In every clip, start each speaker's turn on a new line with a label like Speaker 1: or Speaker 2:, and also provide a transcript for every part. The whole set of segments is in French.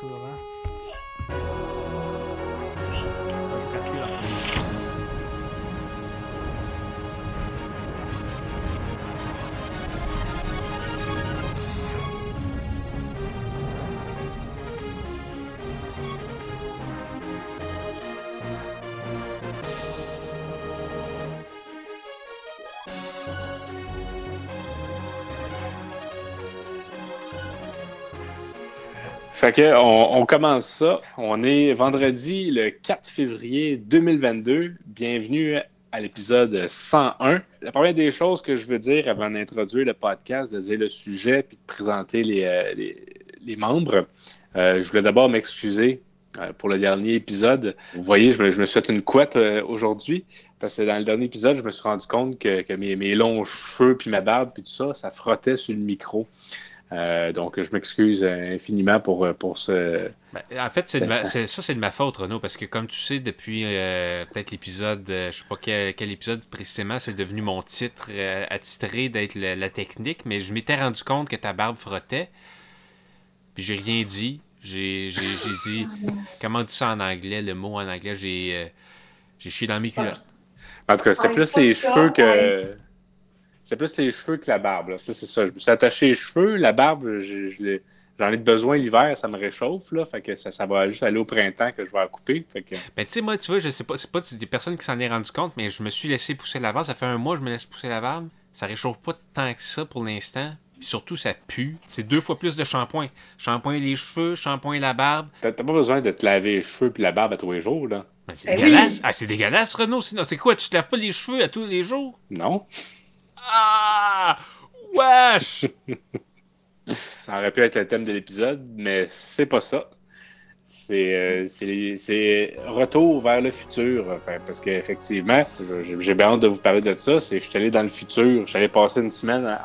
Speaker 1: 走了吗 Fait on, commence ça. On est vendredi le 4 février 2022. Bienvenue à l'épisode 101. La première des choses que je veux dire avant d'introduire le podcast, de dire le sujet puis de présenter les, euh, membres, euh, je voulais d'abord m'excuser euh, pour le dernier épisode. Vous voyez, je me, je suis fait une couette aujourd'hui parce que dans le dernier épisode, je me suis rendu compte que, que mes, mes, longs cheveux puis ma barbe puis tout ça, ça frottait sur le micro. Euh, donc, je m'excuse infiniment pour, euh, pour ce.
Speaker 2: Ben, en fait, c'est ça, c'est de ma faute, Renaud, parce que comme tu sais, depuis euh, peut-être l'épisode, je sais pas quel, épisode précisément, c'est devenu mon titre attitré d'être la, technique, mais je m'étais rendu compte que ta barbe frottait, puis j'ai rien dit. J'ai dit, comment tu ça en anglais, le mot en anglais, j'ai chié dans mes culottes.
Speaker 1: En tout cas, c'était plus les cheveux que. C'est plus les cheveux que la barbe. c'est ça. Je me suis attaché les cheveux. La barbe, j'en ai besoin l'hiver, ça me réchauffe. Là, fait que ça, va juste aller au printemps que je vais la couper. Fait que...
Speaker 2: Ben, tu sais, moi, tu vois, je sais pas, c'est pas des personnes qui s'en est rendu compte, mais je me suis laissé pousser la barbe. Ça fait un mois que je me laisse pousser la barbe. Ça réchauffe pas tant que ça pour l'instant. Puis surtout, ça pue. C'est deux fois plus de shampoing. Shampoing les cheveux, shampoing la barbe.
Speaker 1: T'as pas besoin de te laver les cheveux puis la barbe à tous les jours, là.
Speaker 2: Ben, c'est eh dégueulasse. Ah, c'est dégueulasse, Renaud. Sinon, c'est quoi? Tu te laves pas les cheveux à tous les jours?
Speaker 1: Non.
Speaker 2: Ah! Wesh!
Speaker 1: ça aurait pu être le thème de l'épisode, mais c'est pas ça. C'est euh, retour vers le futur. parce qu'effectivement, j'ai bien hâte de vous parler de ça. Je suis allé dans le futur. Je suis allé passer une semaine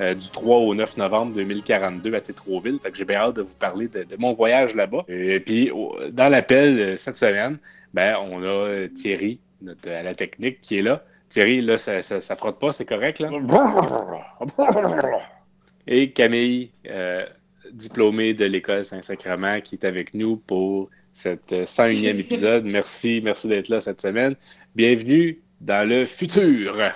Speaker 1: euh, du 3 au 9 novembre 2042 à Tétroville. Fait j'ai bien hâte de vous parler de, mon voyage là-bas. Et puis, dans l'appel euh, cette semaine, ben, on a Thierry, notre, à la technique, qui est là. Thierry, là, ça, ça, frotte pas, c'est correct, là? Et Camille, euh, diplômée de l'École Saint-Sacrement, qui est avec nous pour cet 101e épisode. Merci, merci d'être là cette semaine. Bienvenue dans le futur.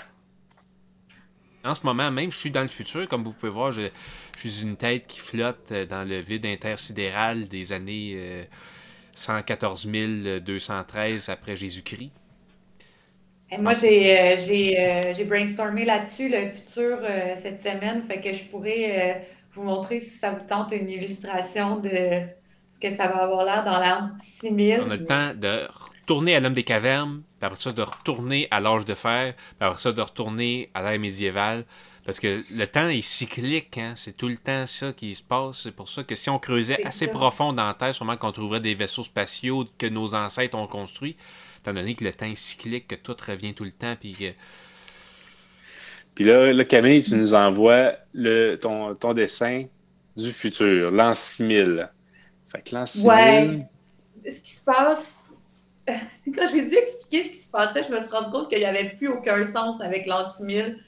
Speaker 2: En ce moment même, je suis dans le futur. Comme vous pouvez voir, je, suis une tête qui flotte dans le vide intersidéral des années 114 euh, 213 après Jésus-Christ
Speaker 3: moi, j'ai, euh, euh, j'ai, brainstormé là-dessus le futur euh, cette semaine, fait que je pourrais vous montrer si ça vous tente une illustration de ce que ça va avoir l'air dans l'an 6000.
Speaker 2: On a le temps de retourner à l'homme des cavernes, puis après ça de retourner à l'âge de fer, puis après ça de retourner à l'ère médiévale. Parce que le temps est cyclique, hein? c'est tout le temps ça qui se passe. C'est pour ça que si on creusait assez profond dans la Terre, sûrement qu'on trouverait des vaisseaux spatiaux que nos ancêtres ont construits étant donné que le temps est cyclique, que tout revient tout le temps, puis que...
Speaker 1: Puis là, là, Camille, tu nous envoies le, ton, ton dessin du futur, l'an 6000. Fait que l'an 6000...
Speaker 3: Ouais. Ce qui se passe... Quand j'ai dû expliquer ce qui se passait, je me suis rendu compte qu'il n'y avait plus aucun sens avec l'an 6000.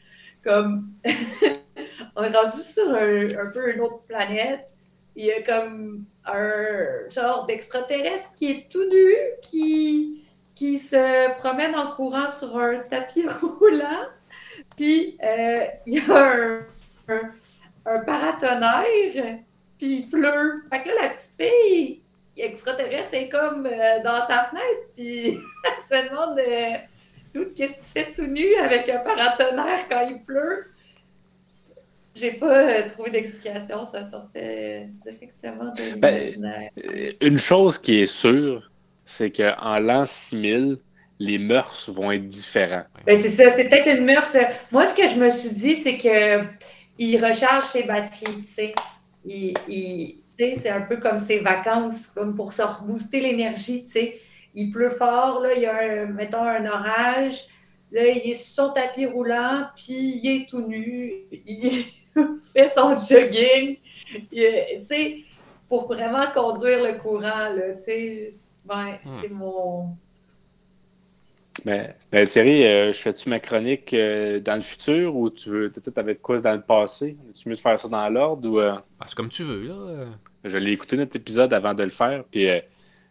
Speaker 3: Comme... on est rendu sur un, un peu une autre planète. Il y a comme un genre d'extraterrestre qui est tout nu, qui qui se promène en courant sur un tapis roulant. Puis euh, il y a un, paratonnerre, puis il pleut. Fait que là, la petite fille extraterrestre est comme euh, dans sa fenêtre, puis elle se demande euh, tout qu'est-ce que tu fais tout nu avec un paratonnerre quand il pleut? J'ai pas trouvé d'explication, ça sortait directement de ben,
Speaker 1: Une chose qui est sûre, c'est qu'en l'an 6000, les mœurs vont être différents.
Speaker 3: Ben c'est ça, c'est peut-être une mœurs. Moi, ce que je me suis dit, c'est que il recharge ses batteries, tu sais. Il, c'est un peu comme ses vacances, comme pour se rebooster l'énergie, tu sais. Il pleut fort, là, il y a, un, mettons, un orage. Là, il est sur son tapis roulant, puis il est tout nu. Il fait son jogging. Tu sais, pour vraiment conduire le courant, là, tu sais Ouais, hmm. c'est mon.
Speaker 1: Mais, Thierry, euh, je fais-tu ma chronique euh, dans le futur ou tu veux peut-être avec quoi dans le passé? Tu mieux de faire ça dans l'ordre ou. Euh?
Speaker 2: Ah, c'est comme tu veux, là.
Speaker 1: Je l'ai écouté notre épisode avant de le faire, puis euh,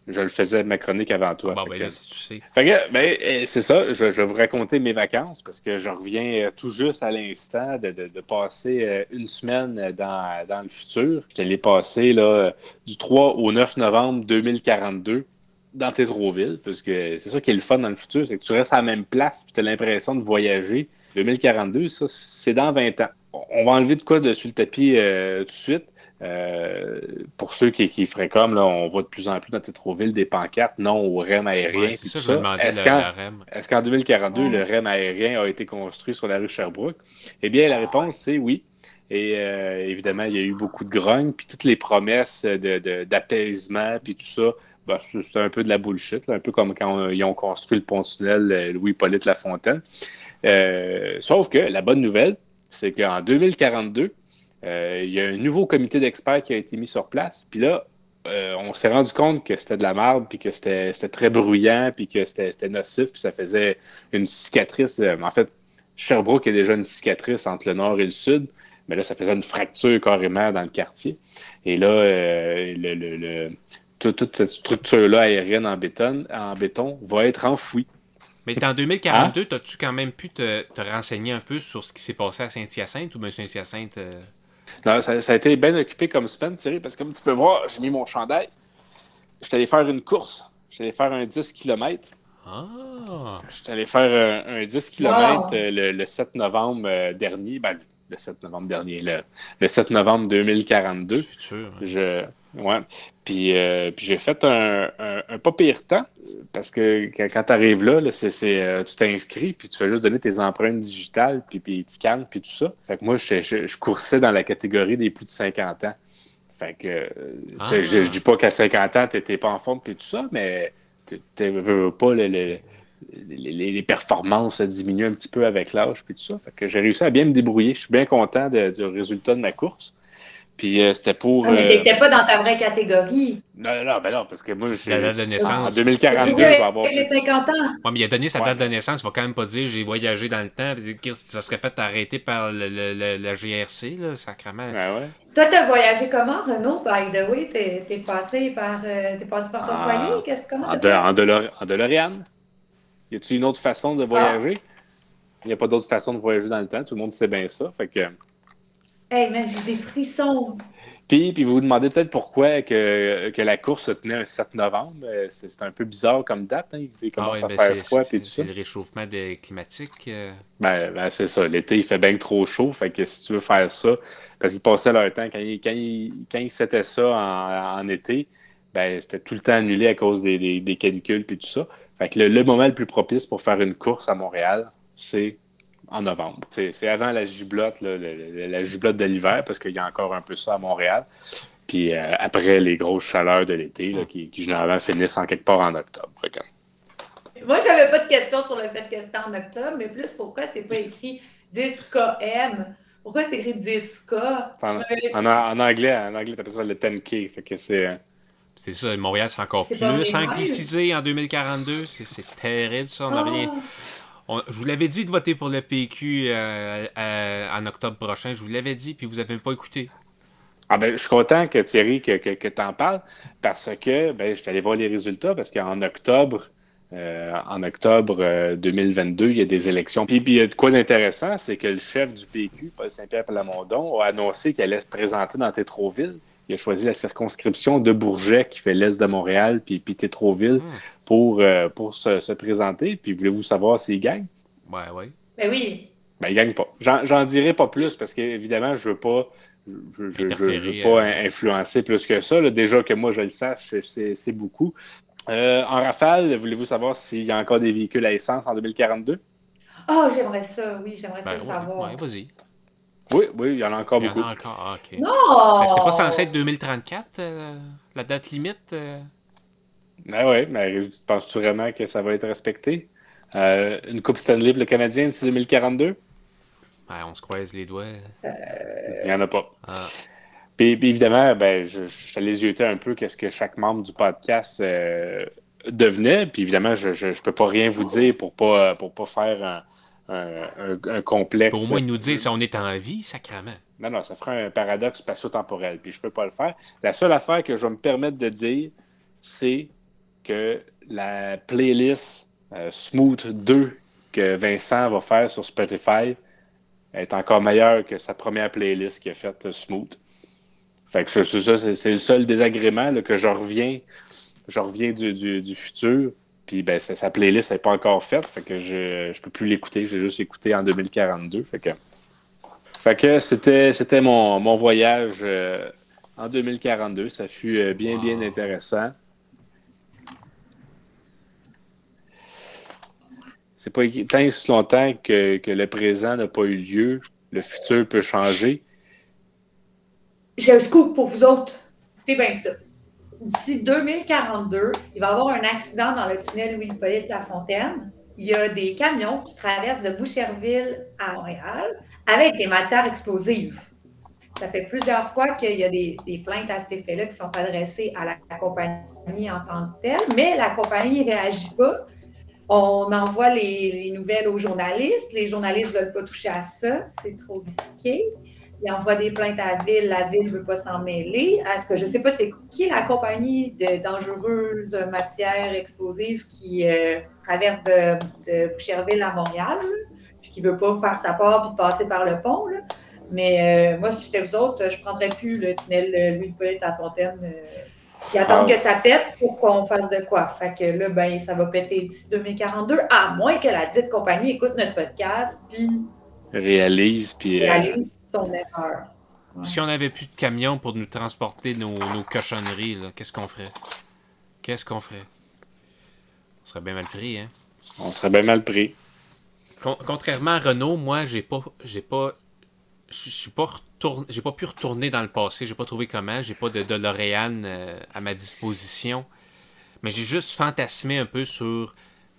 Speaker 1: je le faisais ma chronique avant toi.
Speaker 2: Bon,
Speaker 1: Fait
Speaker 2: ben
Speaker 1: que-
Speaker 2: là, si tu sais.
Speaker 1: fait que, ben, euh, c'est ça, je, je vais vous raconter mes vacances parce que je reviens tout juste à l'instant de, de- de passer une semaine dans, dans le futur. Je l'ai passé là, du 3 au 9 novembre 2042 dans Tétroville, parce que c'est ça qui est le fun dans le futur, c'est que tu restes à la même place puis tu as l'impression de voyager. 2042, ça, c'est dans 20 ans. On va enlever de quoi dessus le tapis euh, tout de suite. Euh, pour ceux qui, qui feraient comme, là, on voit de plus en plus dans Tétroville des pancartes non au REM aérien.
Speaker 2: Ouais, c'est ça,
Speaker 1: Est-ce qu'en-
Speaker 2: REM.
Speaker 1: est-ce qu'en 2042,
Speaker 3: Ouais.
Speaker 1: le REM aérien a été construit sur la rue Sherbrooke? Eh bien, la réponse, c'est oui. Et euh, évidemment, il y a eu beaucoup de grogne, puis toutes les promesses de- de- d'apaisement, puis tout ça, ben, c'est un peu de la bullshit, un peu comme quand euh, ils ont construit le pont-tunnel euh, Louis-Polyte Lafontaine. Euh, sauf que la bonne nouvelle, c'est qu'en 2042, euh, il y a un nouveau comité d'experts qui a été mis sur place. Puis là, on s'est rendu compte que c'était de la merde, puis que c'était très bruyant, puis que c'était nocif, puis ça faisait une cicatrice. en fait, Sherbrooke est déjà une cicatrice entre le nord et le sud, mais là, ça faisait une fracture carrément dans le quartier. Et là, le- toute cette structure-là aérienne en béton, en béton va être enfouie.
Speaker 2: Mais en 2042,
Speaker 1: Hein?
Speaker 2: as-tu quand même pu te, te renseigner un peu sur ce qui s'est passé à Saint-Hyacinthe ou bien Saint-Hyacinthe? euh,
Speaker 1: Non, ça, ça a été bien occupé comme semaine, Thierry, parce que comme tu peux voir, j'ai mis mon chandail. J'étais allé faire une course. J'étais allé faire un 10 km.
Speaker 2: Ah!
Speaker 1: J'étais allé faire un, un 10 km
Speaker 3: Wow.
Speaker 1: le, le 7 novembre euh, dernier. Ben, le 7 novembre dernier, le, le 7 novembre 2042.
Speaker 2: Du futur. hein.
Speaker 1: Je, ouais. Puis, euh, puis j'ai fait un, un, un pas pire temps parce que quand, tu arrives là, là, c'est, c'est, euh, tu t'inscris puis tu fais juste donner tes empreintes digitales puis, puis tu scannes puis tout ça. Fait que moi, je, je, je coursais dans la catégorie des plus de 50 ans. Fait que euh,
Speaker 2: Ah.
Speaker 1: je, je dis pas qu'à 50 ans, tu n'étais pas en forme puis tout ça, mais tu veux veux pas le- le- les, les- les performances diminuent un petit peu avec l'âge puis tout ça. Fait que j'ai réussi à bien me débrouiller. Je suis bien content de- du résultat de ma course. Puis euh, c'était pour.
Speaker 3: Ah, mais
Speaker 1: euh,
Speaker 3: t'étais pas dans ta vraie catégorie.
Speaker 1: non, non, ben non, parce que moi,
Speaker 2: C'est la date
Speaker 1: j'ai-
Speaker 2: de
Speaker 1: en
Speaker 2: naissance.
Speaker 1: 2042, je vais avoir.
Speaker 3: les 50 ans.
Speaker 2: Ouais, mais il a donné sa
Speaker 1: Ouais.
Speaker 2: date de naissance, il va quand même pas dire j'ai voyagé dans le temps, ça serait fait arrêter par le, le- le- la GRC, là, sacrément.
Speaker 1: Ouais, ouais.
Speaker 3: Toi, t'as voyagé comment, Renaud, by the way? T'es t'es passé par, euh, t'es passé par ton
Speaker 1: Ah.
Speaker 3: foyer? Qu'est-ce comment
Speaker 1: En,
Speaker 3: ça
Speaker 1: de,
Speaker 3: fait?
Speaker 1: en, Delore- en DeLorean. Y a-t-il une autre façon de voyager? Il n'y a pas d'autre façon de voyager dans le temps? Tout le monde sait bien ça. Fait que...
Speaker 3: Hey, man, j'ai des frissons.
Speaker 1: Puis, puis vous vous demandez peut-être pourquoi que, que la course se tenait un 7 novembre. Euh, C'est c'est un peu bizarre comme date. Hein. Il commence
Speaker 2: ouais,
Speaker 1: à
Speaker 2: ben,
Speaker 1: faire
Speaker 2: c'est-
Speaker 1: froid
Speaker 2: c'est-
Speaker 1: et tout ça.
Speaker 2: C'est le réchauffement des- climatique. euh.
Speaker 1: Ben, ben, c'est ça. L'été, il fait bien trop chaud. Fait que si tu veux faire ça, parce qu'ils passaient leur temps, quand ils, quand ils, quand ils s'étaient ça en, en été, ben, c'était tout le temps annulé à cause des, des, des canicules et tout ça. Fait que le, le moment le plus propice pour faire une course à Montréal, c'est en novembre. C'est c'est avant la giblotte, là, le- le- la giblotte de l'hiver, parce qu'il y a encore un peu ça à Montréal. Puis euh, après les grosses chaleurs de l'été, qui, qui généralement finissent en quelque part en octobre. Fait que-
Speaker 3: Moi, j'avais pas de questions sur le fait que c'était en octobre, mais plus pourquoi c'est pas écrit 10KM? Pourquoi c'est écrit 10K?
Speaker 1: En, anglais, en anglais, t'appelles ça le 10K. Fait que c'est. euh,
Speaker 2: C'est ça, Montréal, c'est encore plus anglicisé en 2042. C'est- C'est terrible, ça. On a
Speaker 3: Ah!
Speaker 2: rien. Je vous l'avais dit de voter pour le PQ euh, euh, en octobre prochain. Je vous l'avais dit, puis vous n'avez pas écouté.
Speaker 1: Ah ben, je suis content que Thierry, que, que, tu en parles, parce que ben, je suis allé voir les résultats, parce qu'en octobre, euh, en octobre euh, 2022, il y a des élections. Puis, puis il y a de quoi d'intéressant, c'est que le chef du PQ, Paul Saint-Pierre Plamondon, a annoncé qu'il allait se présenter dans Tétroville. Il a choisi la circonscription de Bourget, qui fait l'est de Montréal, puis, puis Tétroville,
Speaker 2: Hmm.
Speaker 1: pour, euh, pour se, se présenter. Puis voulez-vous savoir s'il gagne?
Speaker 2: Ouais, ouais.
Speaker 3: Ben oui.
Speaker 1: Ben, il gagne pas. J'en, dirai pas plus parce qu'évidemment, je veux pas. Je, je veux pas
Speaker 2: euh.
Speaker 1: influencer plus que ça. là. Déjà que moi, je le sache, c'est, c'est beaucoup. Euh, en rafale, voulez-vous savoir s'il y a encore des véhicules à essence en 2042?
Speaker 3: Oh, j'aimerais ça, oui, j'aimerais ça
Speaker 2: Ben,
Speaker 3: le
Speaker 2: ouais,
Speaker 3: savoir.
Speaker 2: ouais, vas-y.
Speaker 1: Oui, oui, il y en a encore
Speaker 2: Il y en
Speaker 1: beaucoup.
Speaker 2: a encore. Ah, ok.
Speaker 3: Non!
Speaker 2: Ben, C'était pas censé être 2034, euh, la date limite? euh?
Speaker 1: Ah ouais, mais penses-tu vraiment que ça va être respecté? Euh, une Coupe Stanley pour le Canadien, c'est 2042?
Speaker 2: Ouais, on se croise les doigts.
Speaker 1: Il n'y en a pas.
Speaker 2: Ah.
Speaker 1: Puis, puis évidemment, ben, je, je allé zioter un peu qu'est-ce que chaque membre du podcast euh, devenait. Puis évidemment, je ne peux pas rien vous dire pour pas pour pas faire un, un, un- un complexe.
Speaker 2: Pour au moins nous dire si on est en vie, sacrament.
Speaker 1: Non, non, ça ferait un paradoxe spatio-temporel, puis je peux pas le faire. La seule affaire que je vais me permettre de dire, c'est que la playlist euh, Smooth 2 que Vincent va faire sur Spotify est encore meilleure que sa première playlist qu'il a faite euh, Smooth. Fait que c'est ça, c'est le seul désagrément là, que je reviens, je reviens du, du, futur. Puis ben, sa playlist n'est pas encore faite, fait que je ne peux plus l'écouter. J'ai juste écouté en 2042. Fait que, fait que c'était, c'était mon, mon voyage euh, en 2042. Ça fut euh, bien, bien intéressant. C'est pas tant si longtemps que, que le présent n'a pas eu lieu, le futur peut changer.
Speaker 3: J'ai un scoop pour vous autres. Écoutez bien ça. D'ici 2042, il va y avoir un accident dans le tunnel Louis-Hippolyte Lafontaine. Il y a des camions qui traversent de Boucherville à Montréal avec des matières explosives. Ça fait plusieurs fois qu'il y a des, plaintes à cet effet-là qui sont adressées à la, compagnie en tant que telle, mais la compagnie ne réagit pas. On envoie les, les, nouvelles aux journalistes. Les journalistes ne veulent pas toucher à ça. C'est trop risqué il envoie des plaintes à la ville, la ville ne veut pas s'en mêler. En tout cas, je ne sais pas c'est qui la compagnie de dangereuses matières explosives qui euh, traverse de, de, Boucherville à Montréal, puis qui ne veut pas faire sa part puis passer par le pont. Mais euh, moi, si j'étais vous autres, je ne prendrais plus le tunnel Louis-Paulette à Fontaine. Euh, puis attendre ah. que ça pète pour qu'on fasse de quoi. Fait que là, ben, ça va péter d'ici 2042, à moins que la dite compagnie écoute notre podcast, puis
Speaker 1: réalise. Puis,
Speaker 3: euh, réalise son erreur.
Speaker 2: Si on n'avait plus de camions pour nous transporter nos, cochonneries, qu'est-ce qu'on ferait? Qu'est-ce qu'on ferait? On serait bien mal pris, hein?
Speaker 1: On serait bien mal pris.
Speaker 2: contrairement à Renault, moi, j'ai pas. J'ai pas. Je suis pas J'ai pas pu retourner dans le passé. J'ai pas trouvé comment. J'ai pas de DeLorean euh, à ma disposition. Mais j'ai juste fantasmé un peu sur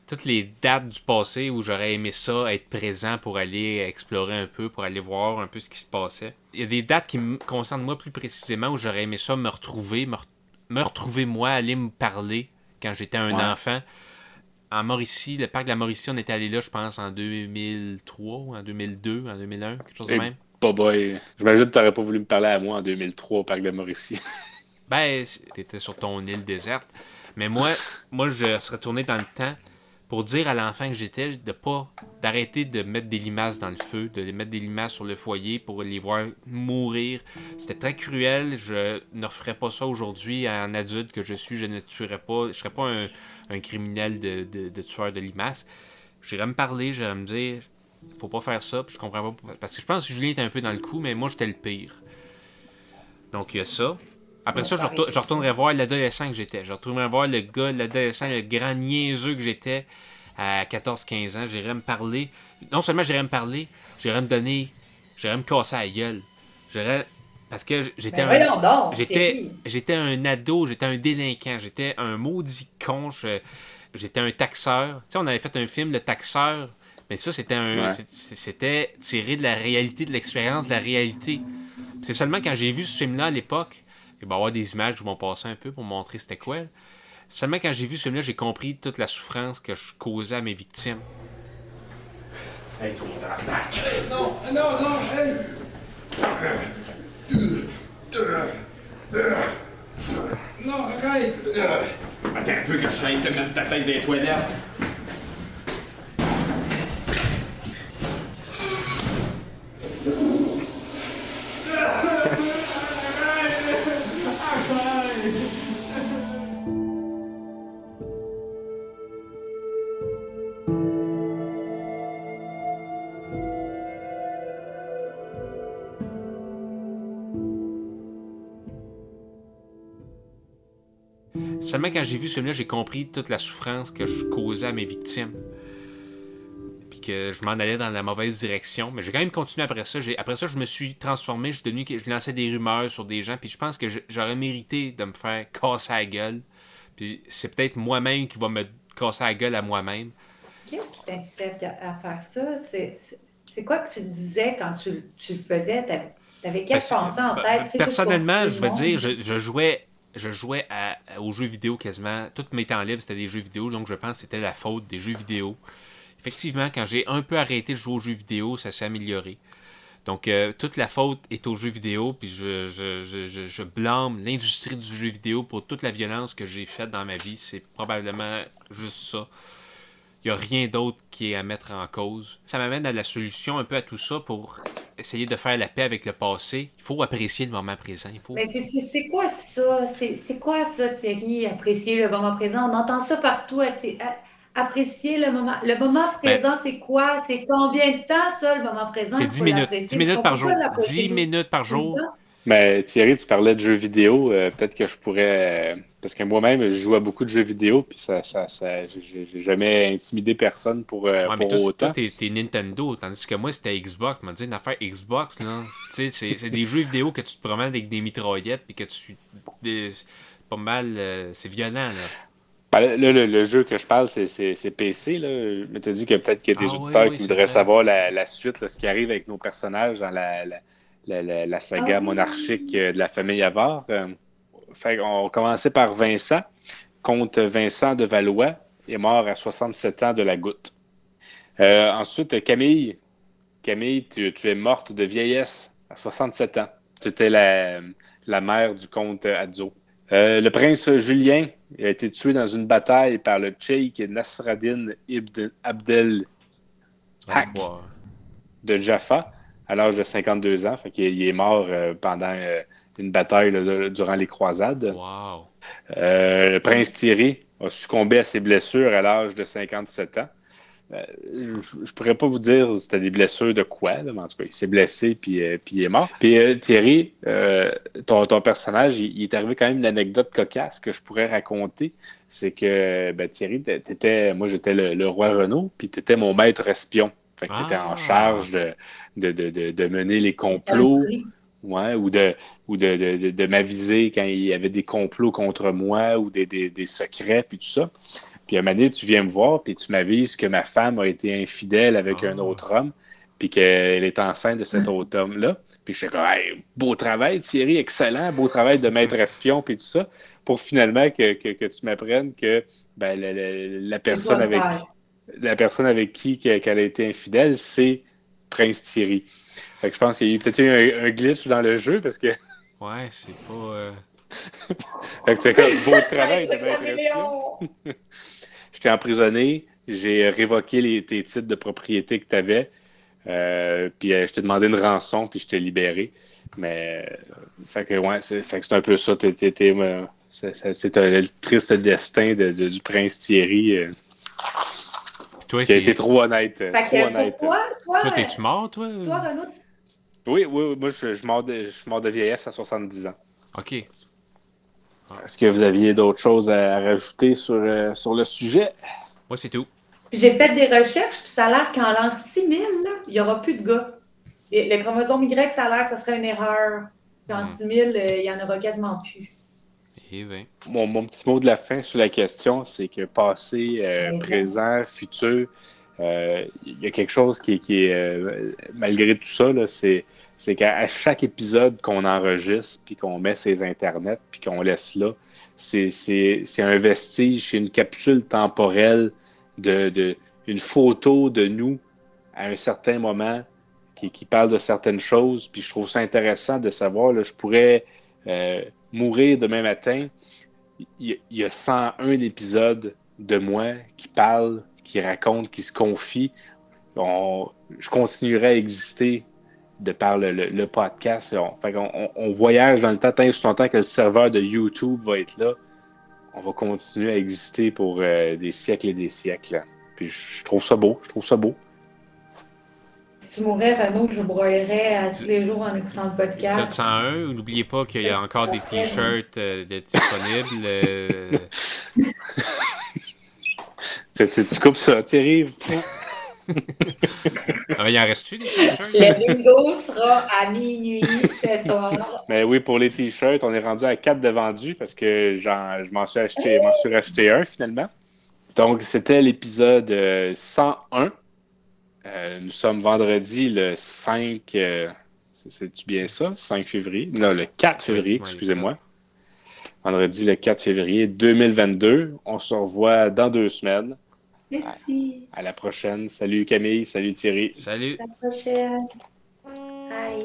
Speaker 2: toutes les dates du passé où j'aurais aimé ça, être présent pour aller explorer un peu, pour aller voir un peu ce qui se passait. Il y a des dates qui me concernent moi plus précisément où j'aurais aimé ça me retrouver, me, retrouver moi, aller me parler quand j'étais un enfant. En Mauricie, le parc de la Mauricie, on était allé là, je pense, en 2003, en 2002, en 2001, quelque chose de même.
Speaker 1: Pas boy. J'imagine que tu n'aurais pas voulu me parler à moi en 2003 au parc de la Mauricie.
Speaker 2: ben, étais sur ton île déserte. Mais moi, moi, je serais tourné dans le temps pour dire à l'enfant que j'étais de pas d'arrêter de mettre des limaces dans le feu, de mettre des limaces sur le foyer pour les voir mourir. C'était très cruel. Je ne referais pas ça aujourd'hui en adulte que je suis. Je ne tuerais pas. Je serais pas un, criminel de, tueur de limaces. J'irais me parler, j'irais me dire faut pas faire ça. Puis je pas. Parce que je pense que Julien était un peu dans le coup, mais moi j'étais le pire. Donc il y a ça. Après ça, je, retournerai voir l'adolescent que j'étais. Je retournerai voir le gars, l'adolescent, le grand niaiseux que j'étais à 14-15 ans. J'irais me parler. Non seulement j'irais me parler, j'irais me donner. J'irais me casser la gueule. J'irais. Parce que j'étais
Speaker 3: ben un.
Speaker 2: J'étais, j'étais un ado, j'étais un délinquant, j'étais un maudit con, j'étais un taxeur. Tu sais, on avait fait un film, Le Taxeur. Mais ça, c'était un. C'était tiré de la réalité, de l'expérience, de la réalité. C'est seulement quand j'ai vu ce film-là à l'époque il va y avoir des images qui vont passer un peu pour montrer c'était quoi. Seulement quand j'ai vu celui-là, j'ai compris toute la souffrance que je causais à mes victimes.
Speaker 4: Hey, toi, Non, non, non, hey! Non, arrête! Attends un peu que je te mettre ta tête des toilettes.
Speaker 2: Seulement quand j'ai vu celui-là, j'ai compris toute la souffrance que je causais à mes victimes. Puis que je m'en allais dans la mauvaise direction. Mais j'ai quand même continué après ça. Après ça, je me suis transformé. Je, devenu, je lançais des rumeurs sur des gens. Puis je pense que j'aurais mérité de me faire casser la gueule. Puis c'est peut-être moi-même qui va me casser la gueule à moi-même.
Speaker 3: Qu'est-ce qui t'incite à faire ça? C'est quoi que tu disais quand tu, tu le faisais? T'avais quelle ben, pensée en ben,
Speaker 2: tête? personnellement, je veux dire, je jouais je jouais aux jeux vidéo quasiment. Tous mes temps libres, c'était des jeux vidéo, donc je pense que c'était la faute des jeux vidéo. Effectivement, quand j'ai un peu arrêté de jouer aux jeux vidéo, ça s'est amélioré. Donc, euh, toute la faute est aux jeux vidéo, puis je, je, je blâme l'industrie du jeu vidéo pour toute la violence que j'ai faite dans ma vie. C'est probablement juste ça. Il n'y a rien d'autre qui est à mettre en cause. Ça m'amène à la solution un peu à tout ça pour essayer de faire la paix avec le passé. Il faut apprécier le moment présent. Il faut...
Speaker 3: Mais c'est quoi ça? C'est quoi ça, Thierry, apprécier le moment présent? On entend ça partout. Apprécier le moment. Le moment ben, présent, c'est quoi? C'est combien de temps ça, le moment présent?
Speaker 2: C'est 10 minutes. 10 minutes par jour. 10 minutes par jour.
Speaker 1: Mais Thierry, tu parlais de jeux vidéo. Euh, peut-être que je pourrais. Euh, parce que moi-même, je joue à beaucoup de jeux vidéo, puis ça, ça, ça j'ai jamais intimidé personne pour, euh, pour
Speaker 2: toi,
Speaker 1: autant.
Speaker 2: Toi, t'es Nintendo, tandis que moi, c'était Xbox. Tu dit une affaire Xbox, là. Tu sais, c'est des jeux vidéo que tu te promènes avec des mitraillettes, puis que tu. Des, pas mal. c'est violent, là.
Speaker 1: Ben, là, le, jeu que je parle, c'est PC. Là. Je m'étais dit que peut-être qu'il y a des ah auditeurs qui voudraient savoir la, la suite, là, ce qui arrive avec nos personnages dans la, la, saga ah monarchique euh, de la famille Avar. Euh, on commençait par Vincent. Comte Vincent de Valois est mort à 67 ans de la goutte. Euh, ensuite, Camille. Camille, tu, es morte de vieillesse à 67 ans. Tu étais la, mère du comte Adzo. le prince Julien a été tué dans une bataille par le Cheikh Nasraddin ibn Abdel Hak de Jaffa à l'âge de 52 ans. Fait il, est mort euh, pendant euh, une bataille durant les croisades. Euh, le prince Thierry a succombé à ses blessures à l'âge de 57 ans. je, ne pourrais pas vous dire c'était des blessures de quoi, mais en tout cas, il s'est blessé puis, puis il est mort. Puis Thierry, ton, ton, personnage, il, est arrivé quand même une anecdote cocasse que je pourrais raconter. C'est que ben, Thierry, moi j'étais le, le, roi Renaud, puis tu étais mon maître espion. Fait que tu étais en ah. charge de, de, de, de, mener les complots. Ouais, ou de, ou de, de, m'aviser quand il y avait des complots contre moi ou des, des, des secrets, puis tout ça. Puis à un moment donné, tu viens me voir, puis tu m'avises que ma femme a été infidèle avec un ah. autre homme, puis qu'elle est enceinte de cet autre homme-là. Puis je suis comme, beau travail, Thierry, excellent, beau travail de maître espion, puis tout ça, pour finalement que, que, que tu m'apprennes que ben, la, la, personne avec la personne avec qui qu'elle a été infidèle, c'est Prince Thierry. Fait que je pense qu'il y a eu peut-être eu un, glitch dans le jeu parce que.
Speaker 2: Ouais, c'est pas. Euh...
Speaker 1: fait que c'est comme beau travail de Je t'ai emprisonné, j'ai révoqué les, tes titres de propriété que tu avais. Euh, puis euh, je t'ai demandé une rançon, puis je t'ai libéré. Mais, euh, fait que, ouais, c'est, fait que c'est un peu ça. c'est, un triste destin de, du prince Thierry
Speaker 2: toi,
Speaker 1: qui a été trop honnête. Fait trop honnête.
Speaker 3: Toi, toi,
Speaker 2: toi t'es-tu mort, toi?
Speaker 3: Toi, Renaud,
Speaker 1: Oui, oui, moi, je, je, mort de, je suis mort de vieillesse à 70 ans.
Speaker 2: OK.
Speaker 1: Est-ce que vous aviez d'autres choses à rajouter sur, euh, sur le sujet?
Speaker 2: Moi, c'est tout.
Speaker 3: J'ai fait des recherches, puis ça a l'air qu'en l'an 6000, il n'y aura plus de gars. le chromosome Y, ça a l'air que ça serait une erreur. Puis en 6000, hmm. euh, il n'y en aura quasiment plus.
Speaker 2: Eh ben.
Speaker 1: Mon, petit mot de la fin sur la question, c'est que passé, euh, présent, futur, euh, il y a quelque chose qui, est, euh, malgré tout ça, c'est, qu'à chaque épisode qu'on enregistre, puis qu'on met ses internets, puis qu'on laisse là, c'est, un vestige, c'est une capsule temporelle de, une photo de nous à un certain moment qui, qui, parle de certaines choses. Puis je trouve ça intéressant de savoir, là, je pourrais mourir demain matin, il y, a 101 épisodes de moi qui parle, qui raconte, qui se confie. je continuerai à exister de par le, podcast. On, voyage dans le temps, tant ce temps que le serveur de YouTube va être là. On va continuer à exister pour euh, des siècles et des siècles. Puis je trouve ça beau, je trouve ça beau
Speaker 3: tu mourrais, Renaud, je broyerais à tous les jours en écoutant le podcast.
Speaker 2: 701, n'oubliez pas qu'il y a encore des t-shirts euh, disponibles. Euh...
Speaker 1: tu, coupes ça, Thierry.
Speaker 2: ah, il en reste-tu des t-shirts?
Speaker 3: Le bingo sera à minuit ce soir.
Speaker 1: Mais oui, pour les t-shirts, on est rendu à 4 de vendus parce que je m'en suis acheté, suis racheté un finalement. Donc, c'était l'épisode 101 euh, nous sommes vendredi le 5. Euh, c'est-tu bien ça? 5 février? Non, le 4 février, excusez-moi. Vendredi le 4 février 2022. On se revoit dans deux semaines.
Speaker 3: Merci.
Speaker 1: À, la prochaine. Salut Camille, salut Thierry.
Speaker 2: Salut.
Speaker 3: À la prochaine. Bye.